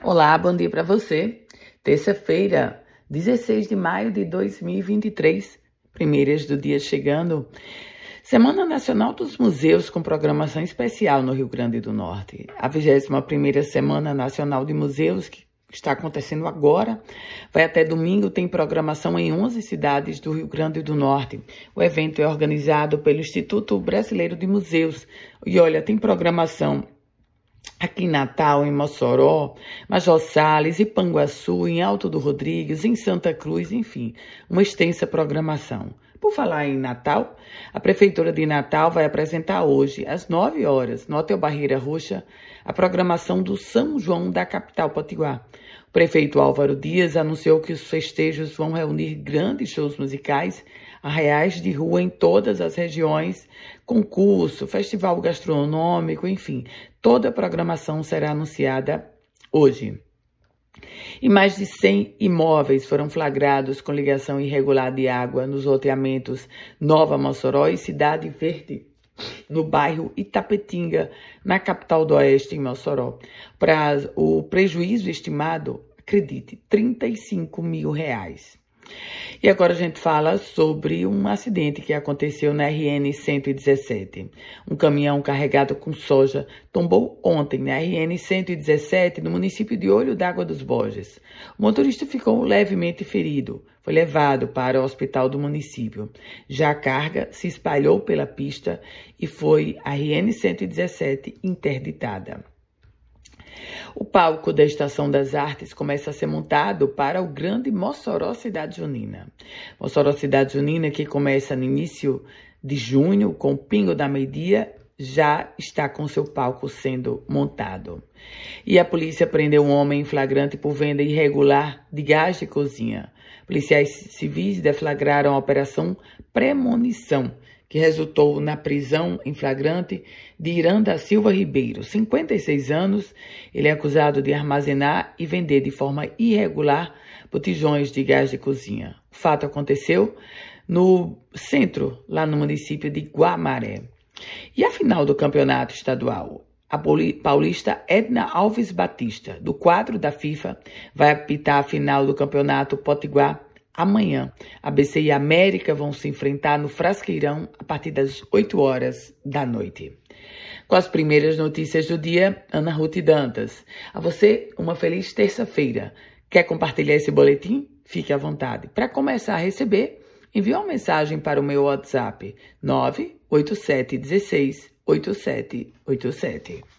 Olá, bom dia para você. Terça-feira, 16 de maio de 2023, primeiras do dia chegando. Semana Nacional dos Museus com programação especial no Rio Grande do Norte. A 21ª Semana Nacional de Museus que está acontecendo agora. Vai até domingo, tem programação em 11 cidades do Rio Grande do Norte. O evento é organizado pelo Instituto Brasileiro de Museus. E olha, tem programação aqui em Natal, em Mossoró, Major Salles, Ipanguaçu, em Alto do Rodrigues, em Santa Cruz, enfim, uma extensa programação. Por falar em Natal, a Prefeitura de Natal vai apresentar hoje, às 9 horas, no Hotel Barreira Roxa, a programação do São João da capital potiguar. O prefeito Álvaro Dias anunciou que os festejos vão reunir grandes shows musicais, arraiais de rua em todas as regiões, concurso, festival gastronômico, enfim, toda a programação será anunciada hoje. E mais de 100 imóveis foram flagrados com ligação irregular de água nos loteamentos Nova Mossoró e Cidade Verde no bairro Itapetinga, na capital do Oeste, em Mossoró. Para o prejuízo estimado, acredite, 35 mil reais. E agora a gente fala sobre um acidente que aconteceu na RN 117. Um caminhão carregado com soja tombou ontem na RN 117, no município de Olho d'Água dos Borges. O motorista ficou levemente ferido. Foi levado para o hospital do município. Já a carga se espalhou pela pista e foi a RN 117 interditada. O palco da Estação das Artes começa a ser montado para o grande Mossoró Cidade Junina. Mossoró Cidade Junina, que começa no início de junho, com o Pingo da Meia-Dia, já está com seu palco sendo montado. E a polícia prendeu um homem em flagrante por venda irregular de gás de cozinha. Policiais civis deflagraram a operação Premonição, que resultou na prisão em flagrante de Irã da Silva Ribeiro, 56 anos. Ele é acusado de armazenar e vender de forma irregular botijões de gás de cozinha. O fato aconteceu no centro, lá no município de Guamaré. E a final do campeonato estadual? A paulista Edna Alves Batista, do quadro da FIFA, vai apitar a final do campeonato Potiguar Amanhã, ABC e América vão se enfrentar no Frasqueirão a partir das 8 horas da noite. Com as primeiras notícias do dia, Ana Ruth Dantas. A você, uma feliz terça-feira. Quer compartilhar esse boletim? Fique à vontade. Para começar a receber, envie uma mensagem para o meu WhatsApp 98716 8787.